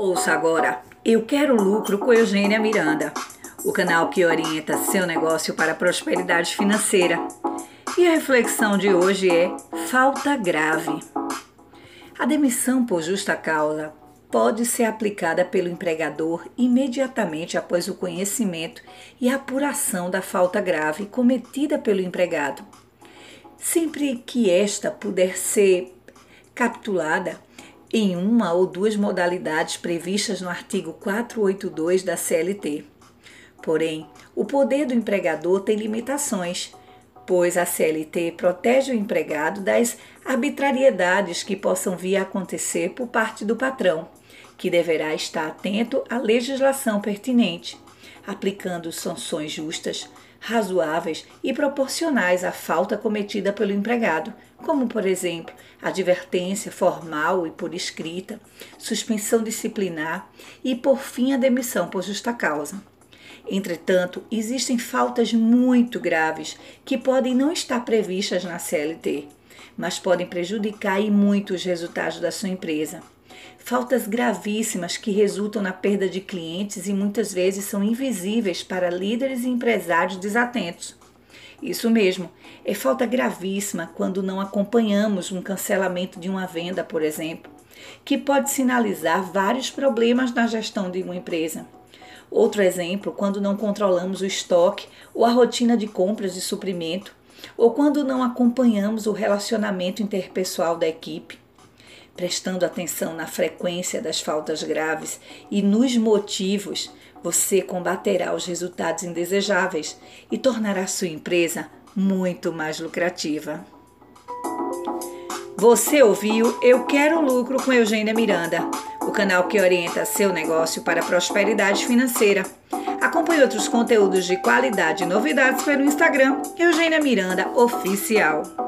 Ouça agora Eu Quero Lucro com Eugênia Miranda, o canal que orienta seu negócio para a prosperidade financeira. E a reflexão de hoje é falta grave. A demissão por justa causa pode ser aplicada pelo empregador imediatamente após o conhecimento e apuração da falta grave cometida pelo empregado. Sempre que esta puder ser capitulada, em uma ou duas modalidades previstas no artigo 482 da CLT. Porém, o poder do empregador tem limitações, pois a CLT protege o empregado das arbitrariedades que possam vir a acontecer por parte do patrão, que deverá estar atento à legislação pertinente, aplicando sanções justas, razoáveis e proporcionais à falta cometida pelo empregado, como, por exemplo, advertência formal e por escrita, suspensão disciplinar e, por fim, a demissão por justa causa. Entretanto, existem faltas muito graves que podem não estar previstas na CLT, mas podem prejudicar e muito os resultados da sua empresa. Faltas gravíssimas que resultam na perda de clientes e muitas vezes são invisíveis para líderes e empresários desatentos. Isso mesmo, é falta gravíssima quando não acompanhamos um cancelamento de uma venda, por exemplo, que pode sinalizar vários problemas na gestão de uma empresa. Outro exemplo, quando não controlamos o estoque ou a rotina de compras de suprimento, ou quando não acompanhamos o relacionamento interpessoal da equipe prestando atenção na frequência das faltas graves e nos motivos, você combaterá os resultados indesejáveis e tornará sua empresa muito mais lucrativa. Você ouviu Eu Quero Lucro com Eugênia Miranda, o canal que orienta seu negócio para a prosperidade financeira. Acompanhe outros conteúdos de qualidade e novidades pelo Instagram Eugênia Miranda Oficial.